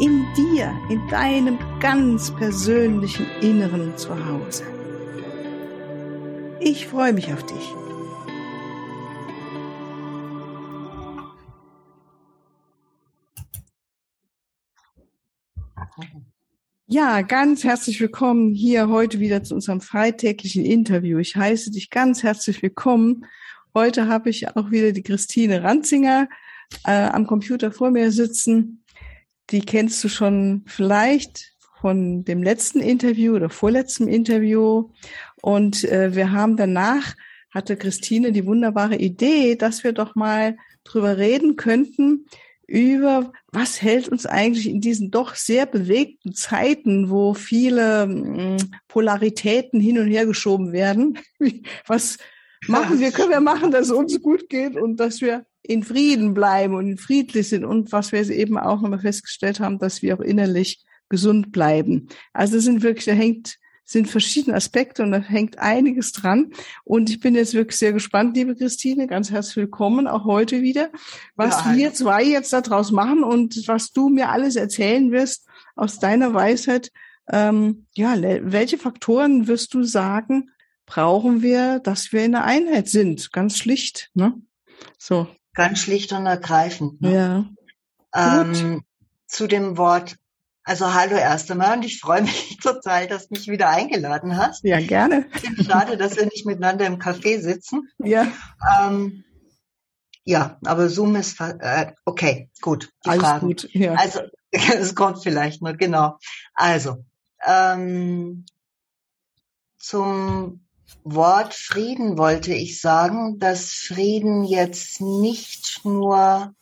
in dir, in deinem ganz persönlichen Inneren zu Hause. Ich freue mich auf dich. Ja, ganz herzlich willkommen hier heute wieder zu unserem freitäglichen Interview. Ich heiße dich ganz herzlich willkommen. Heute habe ich auch wieder die Christine Ranzinger äh, am Computer vor mir sitzen die kennst du schon vielleicht von dem letzten Interview oder vorletzten Interview. Und äh, wir haben danach, hatte Christine die wunderbare Idee, dass wir doch mal drüber reden könnten, über was hält uns eigentlich in diesen doch sehr bewegten Zeiten, wo viele äh, Polaritäten hin und her geschoben werden. was machen wir, können wir machen, dass es uns gut geht und dass wir in Frieden bleiben und friedlich sind und was wir eben auch nochmal festgestellt haben, dass wir auch innerlich gesund bleiben. Also es sind wirklich, da hängt, sind verschiedene Aspekte und da hängt einiges dran. Und ich bin jetzt wirklich sehr gespannt, liebe Christine, ganz herzlich willkommen, auch heute wieder, was ja, wir zwei jetzt daraus machen und was du mir alles erzählen wirst aus deiner Weisheit. Ähm, ja, welche Faktoren wirst du sagen, brauchen wir, dass wir in der Einheit sind? Ganz schlicht, ne? So. Ganz schlicht und ergreifend. Ne? Ja. Ähm, zu dem Wort, also hallo erst einmal und ich freue mich total, dass du mich wieder eingeladen hast. Ja, gerne. Ich finde schade, dass wir nicht miteinander im Café sitzen. Ja. Ähm, ja, aber Zoom ist äh, okay, gut. Die Alles Fragen. gut. Ja. Also es kommt vielleicht noch genau. Also ähm, zum Wort Frieden wollte ich sagen, dass Frieden jetzt nicht nur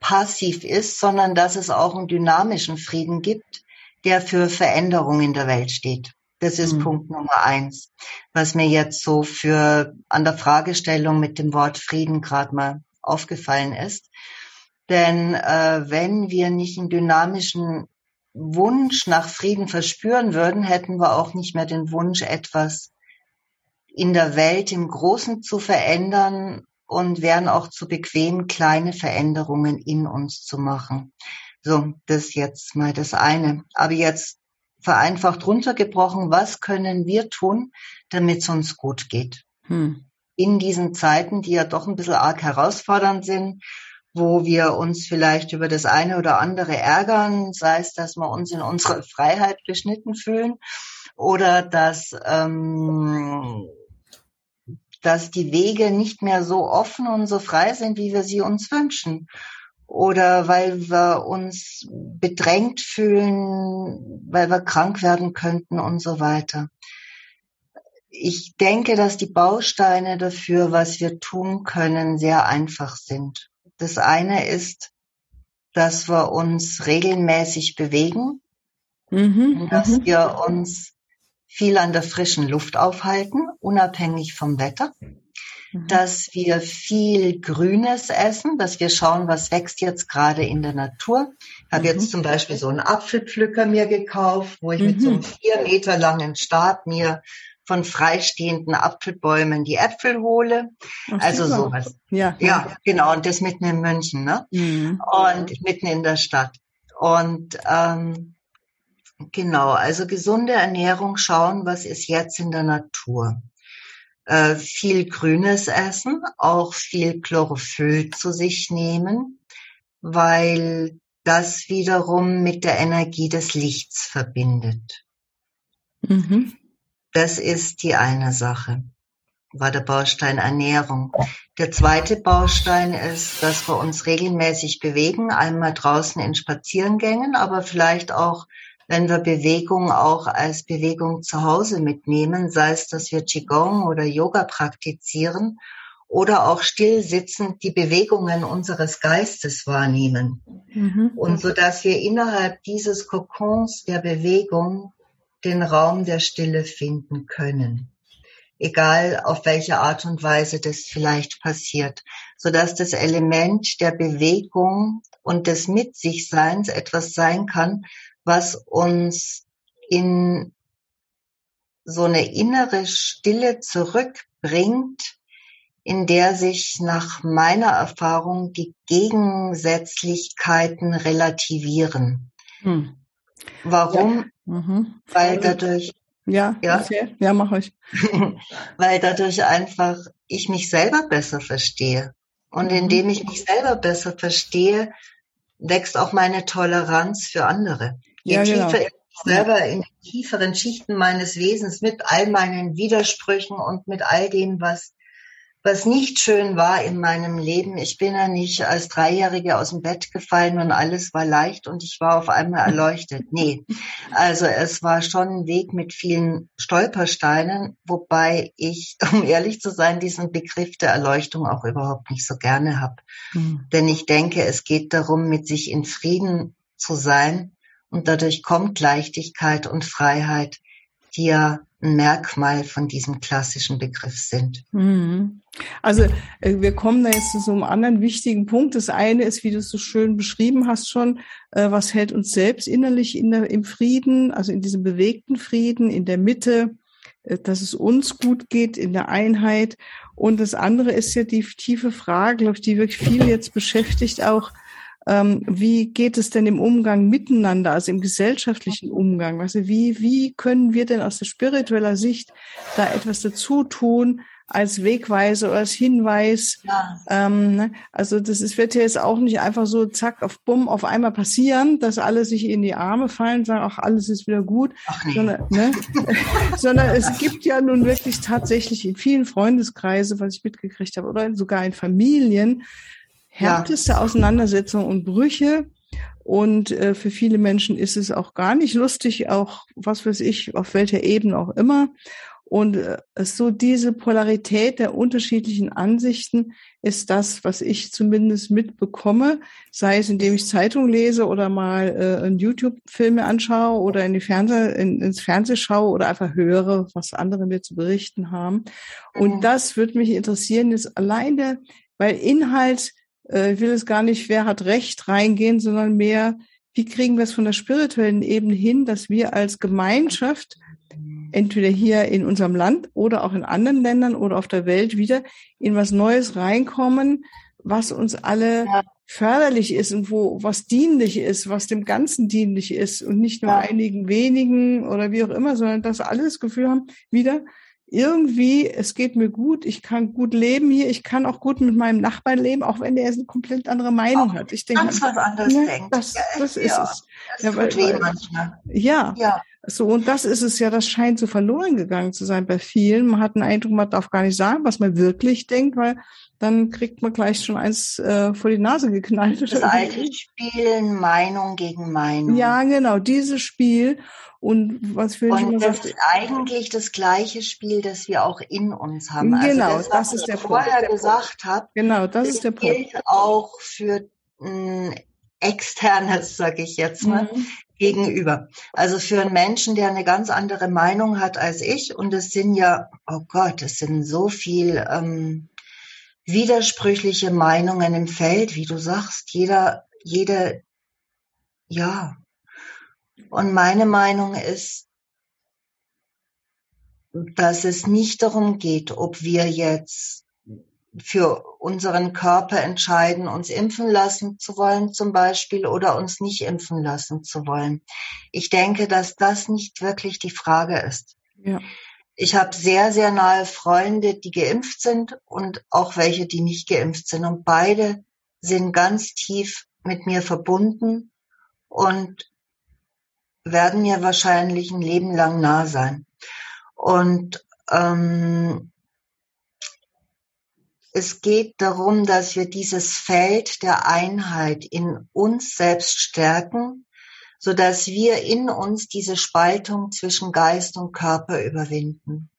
passiv ist, sondern dass es auch einen dynamischen Frieden gibt, der für Veränderung in der Welt steht. Das ist mhm. Punkt Nummer eins, was mir jetzt so für an der Fragestellung mit dem Wort Frieden gerade mal aufgefallen ist. Denn äh, wenn wir nicht einen dynamischen Wunsch nach Frieden verspüren würden, hätten wir auch nicht mehr den Wunsch, etwas in der Welt im Großen zu verändern und wären auch zu bequem, kleine Veränderungen in uns zu machen. So, das jetzt mal das eine. Aber jetzt vereinfacht runtergebrochen, was können wir tun, damit es uns gut geht? Hm. In diesen Zeiten, die ja doch ein bisschen arg herausfordernd sind, wo wir uns vielleicht über das eine oder andere ärgern, sei es, dass wir uns in unserer Freiheit beschnitten fühlen oder dass ähm, dass die Wege nicht mehr so offen und so frei sind, wie wir sie uns wünschen. Oder weil wir uns bedrängt fühlen, weil wir krank werden könnten und so weiter. Ich denke, dass die Bausteine dafür, was wir tun können, sehr einfach sind. Das eine ist, dass wir uns regelmäßig bewegen, mhm, dass mhm. wir uns viel an der frischen Luft aufhalten, unabhängig vom Wetter, mhm. dass wir viel Grünes essen, dass wir schauen, was wächst jetzt gerade in der Natur. Ich habe mhm. jetzt zum Beispiel so einen Apfelpflücker mir gekauft, wo ich mhm. mit so einem mhm. vier Meter langen Stab mir von freistehenden Apfelbäumen die Äpfel hole. Ach, also super. sowas. Ja, ja, genau. Und das mitten in München, ne? Mhm. Und mitten in der Stadt. Und ähm, Genau, also gesunde Ernährung schauen, was ist jetzt in der Natur. Äh, viel Grünes essen, auch viel Chlorophyll zu sich nehmen, weil das wiederum mit der Energie des Lichts verbindet. Mhm. Das ist die eine Sache, war der Baustein Ernährung. Der zweite Baustein ist, dass wir uns regelmäßig bewegen, einmal draußen in Spaziergängen, aber vielleicht auch wenn wir Bewegung auch als Bewegung zu Hause mitnehmen, sei es, dass wir Qigong oder Yoga praktizieren oder auch still sitzend die Bewegungen unseres Geistes wahrnehmen. Mhm. Und so dass wir innerhalb dieses Kokons der Bewegung den Raum der Stille finden können. Egal auf welche Art und Weise das vielleicht passiert, so dass das Element der Bewegung und des Mit sich Seins etwas sein kann, was uns in so eine innere Stille zurückbringt, in der sich nach meiner Erfahrung die Gegensätzlichkeiten relativieren. Hm. Warum? Ja. Mhm. Weil dadurch ja, ja, okay. ja, mach ich. weil dadurch einfach ich mich selber besser verstehe. Und mhm. indem ich mich selber besser verstehe, wächst auch meine Toleranz für andere. Je ja, tiefer genau. ich selber in den tieferen Schichten meines Wesens mit all meinen Widersprüchen und mit all dem, was was nicht schön war in meinem Leben. Ich bin ja nicht als Dreijährige aus dem Bett gefallen und alles war leicht und ich war auf einmal erleuchtet. Nee, also es war schon ein Weg mit vielen Stolpersteinen, wobei ich, um ehrlich zu sein, diesen Begriff der Erleuchtung auch überhaupt nicht so gerne habe. Mhm. Denn ich denke, es geht darum, mit sich in Frieden zu sein und dadurch kommt Leichtigkeit und Freiheit, die ja ein Merkmal von diesem klassischen Begriff sind. Mhm. Also äh, wir kommen da jetzt zu so einem anderen wichtigen Punkt. Das eine ist, wie du es so schön beschrieben hast schon, äh, was hält uns selbst innerlich in der, im Frieden, also in diesem bewegten Frieden, in der Mitte, äh, dass es uns gut geht, in der Einheit. Und das andere ist ja die tiefe Frage, glaube ich, die wirklich viel jetzt beschäftigt, auch wie geht es denn im Umgang miteinander, also im gesellschaftlichen Umgang? Du, wie, wie können wir denn aus der spiritueller Sicht da etwas dazu tun, als Wegweise oder als Hinweis. Ja. Ähm, ne? Also das ist, wird ja jetzt auch nicht einfach so zack auf Bumm auf einmal passieren, dass alle sich in die Arme fallen, sagen, ach, alles ist wieder gut. Nee. sondern, ne? sondern es gibt ja nun wirklich tatsächlich in vielen Freundeskreisen, was ich mitgekriegt habe, oder sogar in Familien, härteste ja. Auseinandersetzungen und Brüche. Und äh, für viele Menschen ist es auch gar nicht lustig, auch was weiß ich, auf welcher Ebene auch immer. Und äh, so diese Polarität der unterschiedlichen Ansichten ist das, was ich zumindest mitbekomme, sei es indem ich Zeitung lese oder mal äh, YouTube-Filme anschaue oder in die Fernseh, in, ins Fernsehen schaue oder einfach höre, was andere mir zu berichten haben. Und das würde mich interessieren, ist alleine, weil Inhalt äh, ich will es gar nicht, wer hat Recht reingehen, sondern mehr, wie kriegen wir es von der spirituellen Ebene hin, dass wir als Gemeinschaft entweder hier in unserem Land oder auch in anderen Ländern oder auf der Welt wieder in was Neues reinkommen, was uns alle ja. förderlich ist und wo was dienlich ist, was dem Ganzen dienlich ist und nicht nur ja. einigen wenigen oder wie auch immer, sondern dass alle das Gefühl haben, wieder, irgendwie, es geht mir gut, ich kann gut leben hier, ich kann auch gut mit meinem Nachbarn leben, auch wenn der eine komplett andere Meinung auch hat. Ich denke, ganz was anderes ne, denkt. Das, das ist ja, es. Das ja, weil, weil, manchmal. Ja, ja. So, und das ist es ja, das scheint so verloren gegangen zu sein bei vielen. Man hat einen Eindruck, man darf gar nicht sagen, was man wirklich denkt, weil dann kriegt man gleich schon eins äh, vor die Nase geknallt. Das alte Spielen Meinung gegen Meinung. Ja, genau, dieses Spiel. Und was für Und das sagt, ist eigentlich das gleiche Spiel, das wir auch in uns haben. Also genau, also das, das ist der Punkt. vorher gesagt habe. Genau, das, das ist der Punkt. gilt auch für ein externes, sage ich jetzt mal, mhm. gegenüber. Also für einen Menschen, der eine ganz andere Meinung hat als ich. Und es sind ja, oh Gott, es sind so viel ähm, widersprüchliche Meinungen im Feld, wie du sagst. Jeder, jede, ja, und meine Meinung ist, dass es nicht darum geht, ob wir jetzt für unseren Körper entscheiden, uns impfen lassen zu wollen zum Beispiel oder uns nicht impfen lassen zu wollen. Ich denke, dass das nicht wirklich die Frage ist. Ja. Ich habe sehr, sehr nahe Freunde, die geimpft sind und auch welche, die nicht geimpft sind. Und beide sind ganz tief mit mir verbunden und werden mir wahrscheinlich ein Leben lang nah sein. Und ähm, es geht darum, dass wir dieses Feld der Einheit in uns selbst stärken, so dass wir in uns diese Spaltung zwischen Geist und Körper überwinden.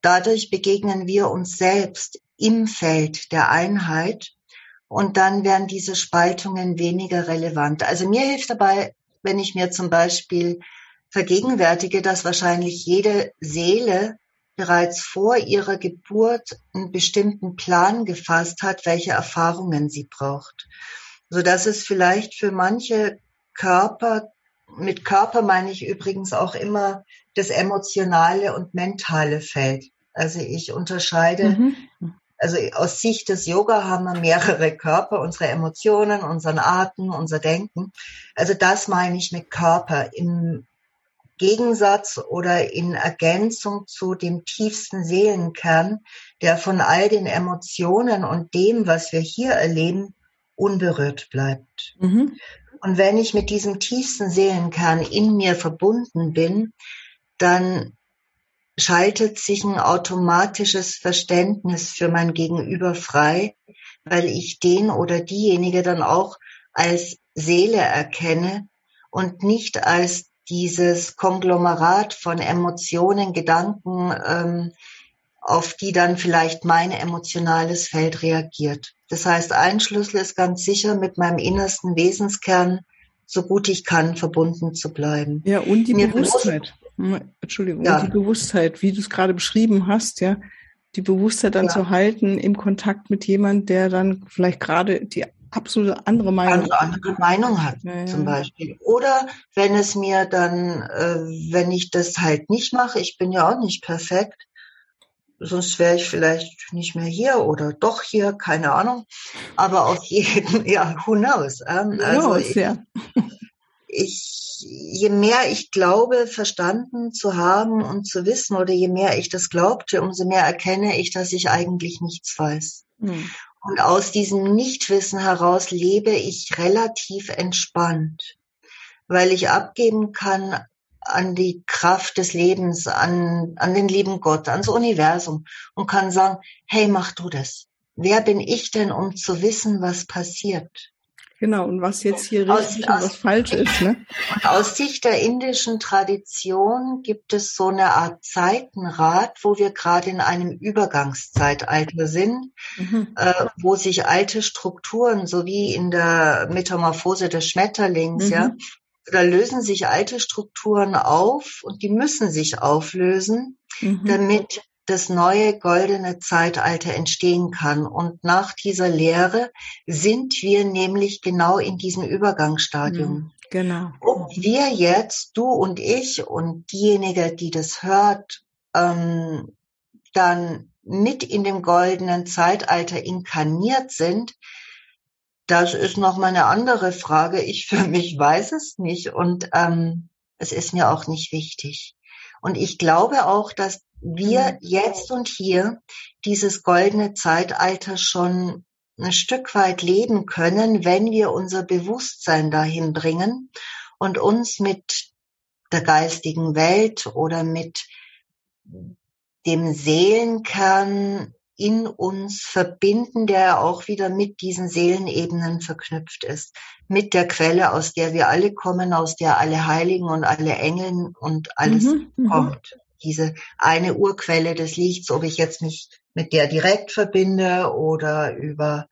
Dadurch begegnen wir uns selbst im Feld der Einheit und dann werden diese Spaltungen weniger relevant. Also mir hilft dabei wenn ich mir zum Beispiel vergegenwärtige, dass wahrscheinlich jede Seele bereits vor ihrer Geburt einen bestimmten Plan gefasst hat, welche Erfahrungen sie braucht. So dass es vielleicht für manche Körper, mit Körper meine ich übrigens auch immer das emotionale und mentale Feld. Also ich unterscheide, mhm. also aus Sicht des Yoga haben wir mehrere Körper, unsere Emotionen, unseren Atem, unser Denken. Also das meine ich mit Körper. Im Gegensatz oder in Ergänzung zu dem tiefsten Seelenkern, der von all den Emotionen und dem, was wir hier erleben, unberührt bleibt. Mhm. Und wenn ich mit diesem tiefsten Seelenkern in mir verbunden bin, dann schaltet sich ein automatisches Verständnis für mein Gegenüber frei, weil ich den oder diejenige dann auch als Seele erkenne und nicht als dieses Konglomerat von Emotionen, Gedanken, ähm, auf die dann vielleicht mein emotionales Feld reagiert. Das heißt, ein Schlüssel ist ganz sicher, mit meinem innersten Wesenskern so gut ich kann verbunden zu bleiben. Ja, und die Mir Bewusstheit. Bewusst, Entschuldigung, ja. die Bewusstheit, wie du es gerade beschrieben hast, ja, die Bewusstheit dann ja. zu halten im Kontakt mit jemand, der dann vielleicht gerade die absolute andere Meinung, andere, andere Meinung hat, ja, ja. zum Beispiel. Oder wenn es mir dann, äh, wenn ich das halt nicht mache, ich bin ja auch nicht perfekt, sonst wäre ich vielleicht nicht mehr hier oder doch hier, keine Ahnung. Aber auf jeden, ja, who knows? Ähm, also knows, ich, ja. ich, je mehr ich glaube, verstanden zu haben und zu wissen, oder je mehr ich das glaubte, umso mehr erkenne ich, dass ich eigentlich nichts weiß. Hm. Und aus diesem Nichtwissen heraus lebe ich relativ entspannt, weil ich abgeben kann an die Kraft des Lebens, an, an den lieben Gott, ans Universum und kann sagen, hey, mach du das. Wer bin ich denn, um zu wissen, was passiert? Genau, und was jetzt hier richtig aus, und was falsch ist. Ne? Und aus Sicht der indischen Tradition gibt es so eine Art Zeitenrad, wo wir gerade in einem Übergangszeitalter sind, mhm. äh, wo sich alte Strukturen, so wie in der Metamorphose des Schmetterlings, mhm. ja, da lösen sich alte Strukturen auf und die müssen sich auflösen, mhm. damit das neue goldene Zeitalter entstehen kann. Und nach dieser Lehre sind wir nämlich genau in diesem Übergangsstadium. Mhm, genau. Ob wir jetzt, du und ich und diejenige, die das hört, ähm, dann mit in dem goldenen Zeitalter inkarniert sind, das ist noch mal eine andere Frage. Ich für mich weiß es nicht und ähm, es ist mir auch nicht wichtig. Und ich glaube auch, dass wir mhm. jetzt und hier dieses goldene Zeitalter schon ein Stück weit leben können, wenn wir unser Bewusstsein dahin bringen und uns mit der geistigen Welt oder mit dem Seelenkern in uns verbinden, der auch wieder mit diesen Seelenebenen verknüpft ist. Mit der Quelle, aus der wir alle kommen, aus der alle Heiligen und alle Engeln und alles mhm, mhm. kommt diese eine Urquelle des Lichts, ob ich jetzt mich mit der direkt verbinde oder über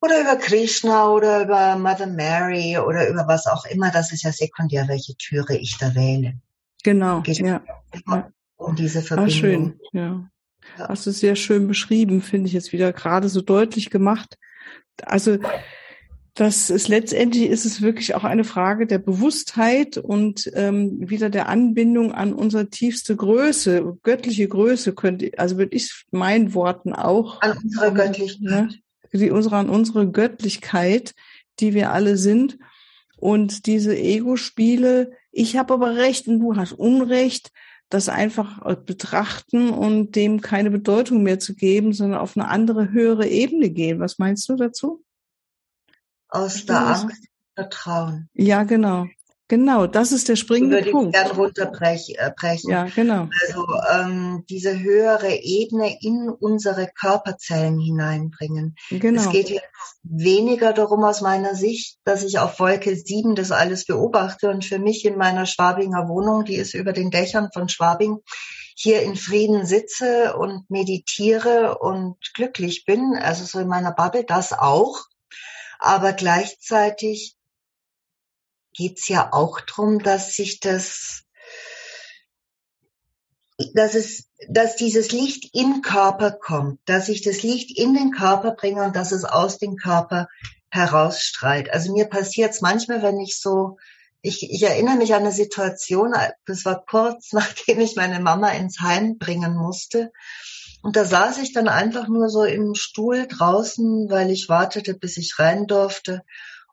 oder über Krishna oder über Mother Mary oder über was auch immer, das ist ja sekundär, welche Türe ich da wähle. Genau, Geht ja. Um diese Verbindung. Ah, schön, ja. Ja. Hast du sehr schön beschrieben, finde ich jetzt wieder gerade so deutlich gemacht. Also das ist letztendlich ist es wirklich auch eine Frage der Bewusstheit und ähm, wieder der Anbindung an unsere tiefste Größe, göttliche Größe könnte, also würde ich meinen Worten auch an unsere Göttlichkeit, ne, die unsere an unsere Göttlichkeit, die wir alle sind und diese Ego-Spiele. Ich habe aber Recht und du hast Unrecht. Das einfach betrachten und dem keine Bedeutung mehr zu geben, sondern auf eine andere höhere Ebene gehen. Was meinst du dazu? aus der Angst Vertrauen. Ja, genau. Genau, das ist der springende Punkt. Ich gern runterbrechen. Äh, ja, genau. Also ähm, diese höhere Ebene in unsere Körperzellen hineinbringen. Genau. Es geht jetzt weniger darum aus meiner Sicht, dass ich auf Wolke 7 das alles beobachte und für mich in meiner Schwabinger Wohnung, die ist über den Dächern von Schwabing, hier in Frieden sitze und meditiere und glücklich bin. Also so in meiner Bubble, das auch aber gleichzeitig geht's ja auch drum, dass sich das, dass es, dass dieses Licht im Körper kommt, dass ich das Licht in den Körper bringe und dass es aus dem Körper herausstrahlt. Also mir passiert's manchmal, wenn ich so, ich, ich erinnere mich an eine Situation, das war kurz nachdem ich meine Mama ins Heim bringen musste. Und da saß ich dann einfach nur so im Stuhl draußen, weil ich wartete, bis ich rein durfte.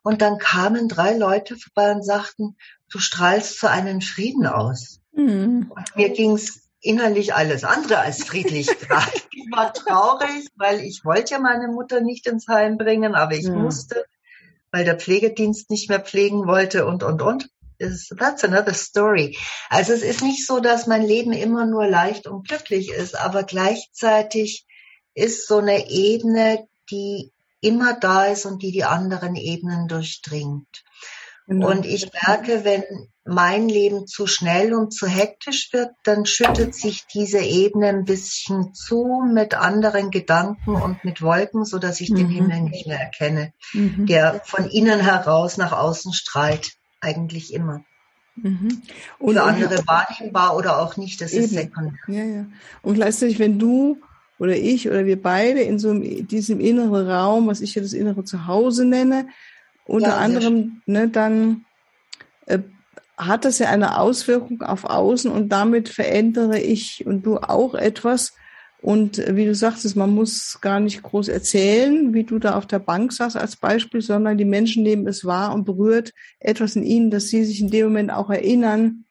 Und dann kamen drei Leute vorbei und sagten, du strahlst so einen Frieden aus. Mhm. Und mir ging's innerlich alles andere als friedlich gerade. ich war traurig, weil ich wollte ja meine Mutter nicht ins Heim bringen, aber ich ja. musste, weil der Pflegedienst nicht mehr pflegen wollte und, und, und. That's another story. Also es ist nicht so, dass mein Leben immer nur leicht und glücklich ist, aber gleichzeitig ist so eine Ebene, die immer da ist und die die anderen Ebenen durchdringt. Genau. Und ich merke, wenn mein Leben zu schnell und zu hektisch wird, dann schüttet sich diese Ebene ein bisschen zu mit anderen Gedanken und mit Wolken, so dass ich mhm. den Himmel nicht mehr erkenne, mhm. der von innen heraus nach außen strahlt, eigentlich immer. Mhm. Und Für andere wahrnehmbar oder auch nicht, das eben. ist sekundär. Ja, ja. Und gleichzeitig, wenn du oder ich oder wir beide in so einem, diesem inneren Raum, was ich ja das innere Zuhause nenne, unter ja, anderem, ne, dann äh, hat das ja eine Auswirkung auf Außen und damit verändere ich und du auch etwas. Und äh, wie du sagtest, man muss gar nicht groß erzählen, wie du da auf der Bank saß als Beispiel, sondern die Menschen nehmen es wahr und berührt etwas in ihnen, dass sie sich in dem Moment auch erinnern,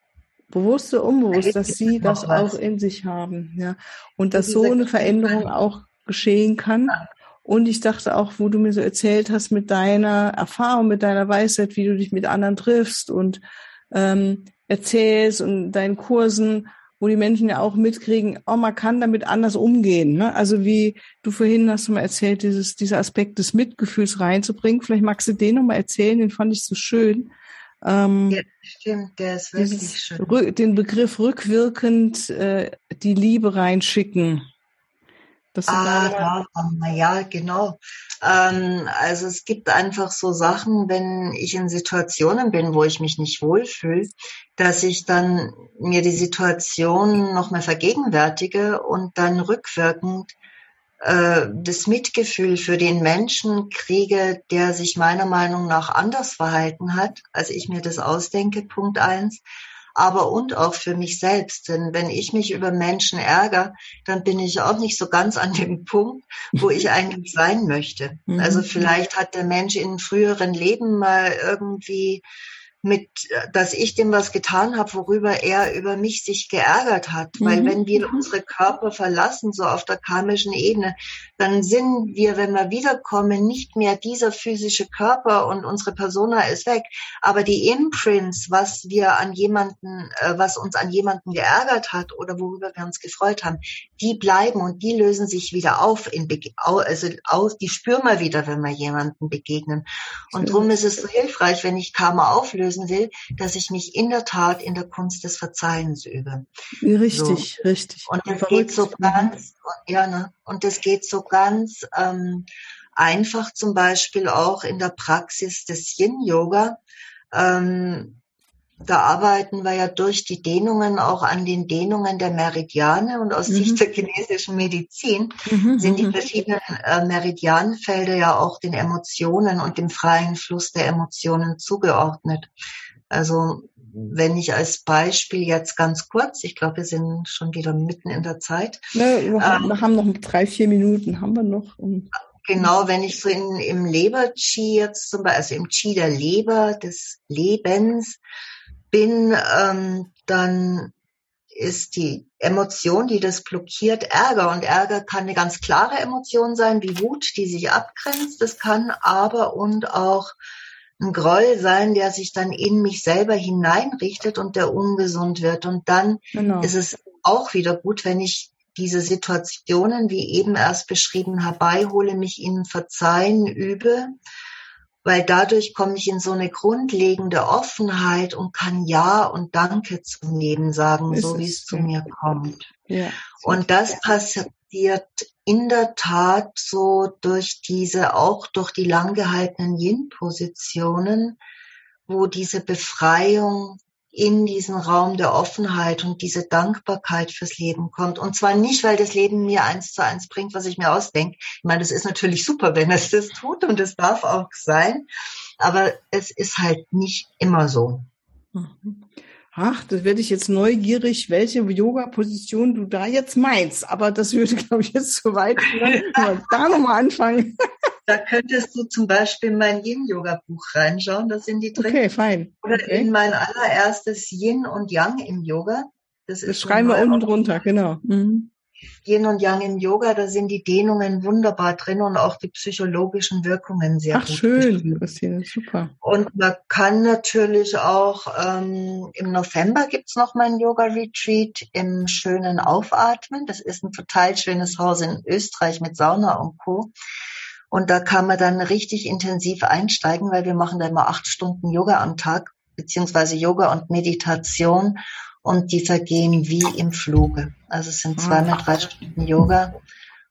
bewusst oder unbewusst, dass sie das auch in sich haben. Ja. Und dass so eine Veränderung auch geschehen kann. Und ich dachte auch, wo du mir so erzählt hast mit deiner Erfahrung, mit deiner Weisheit, wie du dich mit anderen triffst und ähm, erzählst und deinen Kursen, wo die Menschen ja auch mitkriegen, oh, man kann damit anders umgehen. Ne? Also wie du vorhin hast du mal erzählt, dieses, dieser Aspekt des Mitgefühls reinzubringen. Vielleicht magst du den nochmal erzählen, den fand ich so schön. Ähm, ja, stimmt, der ist wirklich schön. Den Begriff rückwirkend äh, die Liebe reinschicken. Das ah, ja, ja, genau. Ähm, also es gibt einfach so Sachen, wenn ich in Situationen bin, wo ich mich nicht wohlfühle, dass ich dann mir die Situation nochmal vergegenwärtige und dann rückwirkend äh, das Mitgefühl für den Menschen kriege, der sich meiner Meinung nach anders verhalten hat, als ich mir das ausdenke, Punkt eins aber und auch für mich selbst. Denn wenn ich mich über Menschen ärgere, dann bin ich auch nicht so ganz an dem Punkt, wo ich eigentlich sein möchte. Mhm. Also vielleicht hat der Mensch in früheren Leben mal irgendwie mit, dass ich dem was getan habe, worüber er über mich sich geärgert hat. Mhm. Weil wenn wir unsere Körper verlassen, so auf der karmischen Ebene, dann sind wir, wenn wir wiederkommen, nicht mehr dieser physische Körper und unsere Persona ist weg. Aber die Imprints, was wir an jemanden, äh, was uns an jemanden geärgert hat oder worüber wir uns gefreut haben, die bleiben und die lösen sich wieder auf in, also aus, die spüren wir wieder, wenn wir jemanden begegnen. Und darum ist es so hilfreich, wenn ich Karma auflöse, lösen will, dass ich mich in der Tat in der Kunst des Verzeihens übe. Richtig, so. richtig. Und das geht so ganz, ja, ne? Und das geht so ganz ähm, einfach zum Beispiel auch in der Praxis des Yin-Yoga. Ähm, da arbeiten wir ja durch die Dehnungen auch an den Dehnungen der Meridiane und aus mhm. Sicht der chinesischen Medizin mhm. sind die mhm. verschiedenen äh, Meridianfelder ja auch den Emotionen und dem freien Fluss der Emotionen zugeordnet. Also wenn ich als Beispiel jetzt ganz kurz, ich glaube, wir sind schon wieder mitten in der Zeit. Ne, wir, ähm, wir haben noch drei, vier Minuten, haben wir noch. Genau, wenn ich so in, im Leber-Chi jetzt zum Beispiel, also im Chi der Leber, des Lebens, bin, ähm, dann ist die Emotion, die das blockiert, Ärger. Und Ärger kann eine ganz klare Emotion sein, wie Wut, die sich abgrenzt. Das kann aber und auch ein Groll sein, der sich dann in mich selber hineinrichtet und der ungesund wird. Und dann genau. ist es auch wieder gut, wenn ich diese Situationen, wie eben erst beschrieben, herbeihole, mich ihnen verzeihen übe weil dadurch komme ich in so eine grundlegende Offenheit und kann Ja und Danke zum Leben sagen, so wie es zu mir kommt. Ja. Und das passiert in der Tat so durch diese, auch durch die lang gehaltenen Yin-Positionen, wo diese Befreiung in diesen Raum der Offenheit und diese Dankbarkeit fürs Leben kommt. Und zwar nicht, weil das Leben mir eins zu eins bringt, was ich mir ausdenke. Ich meine, das ist natürlich super, wenn es das tut und es darf auch sein. Aber es ist halt nicht immer so. Mhm. Ach, das werde ich jetzt neugierig, welche Yoga-Position du da jetzt meinst. Aber das würde, glaube ich, jetzt zu weit führen. da nochmal anfangen. Da könntest du zum Beispiel in mein Yin-Yoga-Buch reinschauen. Das sind die drin. Okay, fein. Oder okay. in mein allererstes Yin und Yang im Yoga. Das, das schreiben wir unten drunter, genau. Mhm. Yin und Yang im Yoga, da sind die Dehnungen wunderbar drin und auch die psychologischen Wirkungen sehr Ach, gut. schön, Christine, super. Und man kann natürlich auch, ähm, im November gibt's noch mal ein Yoga-Retreat im schönen Aufatmen. Das ist ein total schönes Haus in Österreich mit Sauna und Co. Und da kann man dann richtig intensiv einsteigen, weil wir machen da immer acht Stunden Yoga am Tag, beziehungsweise Yoga und Meditation und die vergehen wie im Fluge. Also es sind zweimal drei Stunden Yoga.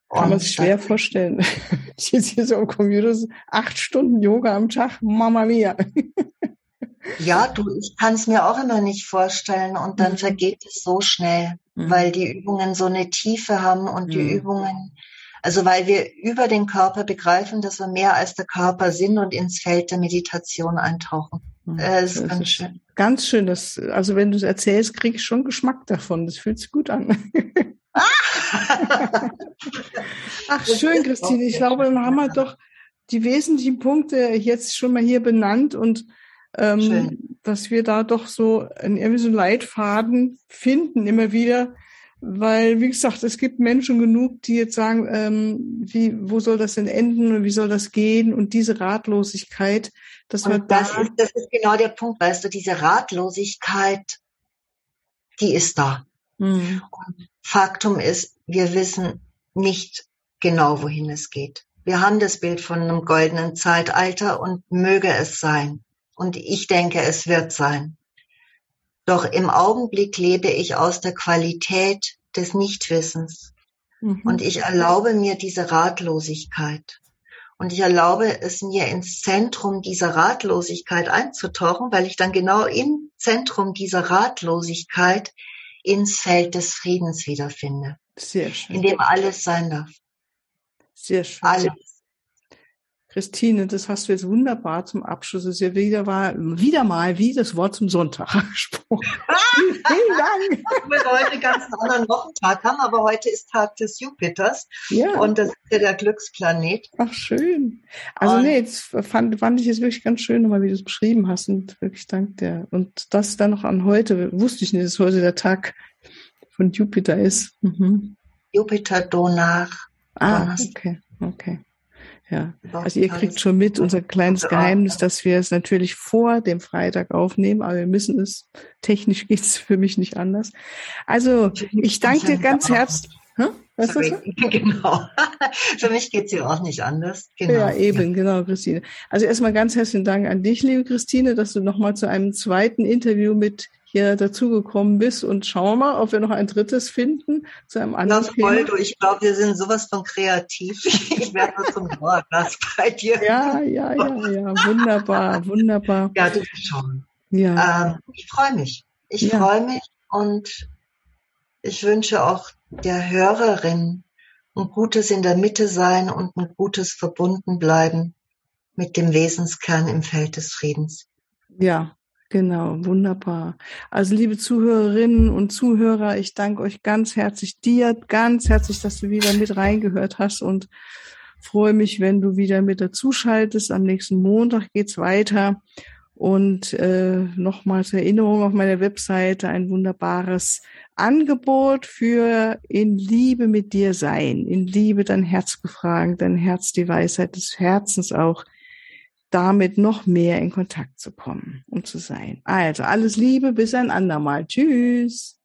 Kann man sich schwer vorstellen. Ich jetzt hier so am Computer, acht Stunden Yoga am Tag, Mama mia. Ja, du, ich kann es mir auch immer nicht vorstellen und dann mhm. vergeht es so schnell, mhm. weil die Übungen so eine Tiefe haben und mhm. die Übungen, also weil wir über den Körper begreifen, dass wir mehr als der Körper sind und ins Feld der Meditation eintauchen. Das ist ganz schön. Ganz schön. Das, also wenn du es erzählst, krieg ich schon Geschmack davon. Das fühlt sich gut an. Ach, schön, Christine. Ich glaube, dann haben wir doch die wesentlichen Punkte jetzt schon mal hier benannt und ähm, dass wir da doch so irgendwie so einen Leitfaden finden immer wieder, weil wie gesagt, es gibt Menschen genug, die jetzt sagen, ähm, wie, wo soll das denn enden und wie soll das gehen und diese Ratlosigkeit, dass und das da ist, das ist genau der Punkt, weißt du, diese Ratlosigkeit, die ist da. Mhm. Und Faktum ist, wir wissen nicht genau, wohin es geht. Wir haben das Bild von einem goldenen Zeitalter und möge es sein. Und ich denke, es wird sein. Doch im Augenblick lebe ich aus der Qualität des Nichtwissens. Mhm. Und ich erlaube mir diese Ratlosigkeit. Und ich erlaube es mir ins Zentrum dieser Ratlosigkeit einzutauchen, weil ich dann genau im Zentrum dieser Ratlosigkeit ins Feld des Friedens wiederfinde. Sehr schön. In dem alles sein darf. Sehr schön. Alles. Christine, das hast du jetzt wunderbar zum Abschluss. Es ist ja wieder, war, wieder mal wie das Wort zum Sonntag gesprochen. Vielen Dank. wir heute ganz einen anderen Wochentag haben, aber heute ist Tag des Jupiters. Ja. Und das ist ja der Glücksplanet. Ach, schön. Also, und nee, jetzt fand, fand ich es wirklich ganz schön, nochmal, wie du es beschrieben hast. Und wirklich dank dir. Und das dann noch an heute, wusste ich nicht, dass heute der Tag von Jupiter ist. Mhm. Jupiter Donar. Ah, okay, okay. Ja, also ihr kriegt schon mit unser kleines Geheimnis, dass wir es natürlich vor dem Freitag aufnehmen, aber wir müssen es, technisch geht es für mich nicht anders. Also ich danke dir ganz herzlich. Sorry. du? Genau. Für mich geht es ja auch nicht anders. Genau. Ja, eben, genau, Christine. Also erstmal ganz herzlichen Dank an dich, liebe Christine, dass du nochmal zu einem zweiten Interview mit hier dazugekommen bist und schauen wir mal, ob wir noch ein drittes finden zu einem anderen ja, voll, Du, ich glaube, wir sind sowas von kreativ. Ich werde was zum Dauergast bei dir. Ja, ja, ja, ja, wunderbar, wunderbar. Ja, du schon. Ja. Ähm, ich freue mich. Ich ja. freue mich und ich wünsche auch der Hörerin ein gutes in der Mitte sein und ein gutes verbunden bleiben mit dem Wesenskern im Feld des Friedens. Ja, Genau, wunderbar. Also liebe Zuhörerinnen und Zuhörer, ich danke euch ganz herzlich dir, ganz herzlich, dass du wieder mit reingehört hast und freue mich, wenn du wieder mit dazuschaltest. Am nächsten Montag geht's weiter. Und äh, nochmal zur Erinnerung auf meiner Webseite ein wunderbares Angebot für in Liebe mit dir sein, in Liebe dein Herz befragen, dein Herz die Weisheit des Herzens auch damit noch mehr in Kontakt zu kommen und zu sein. Also alles Liebe, bis ein andermal. Tschüss.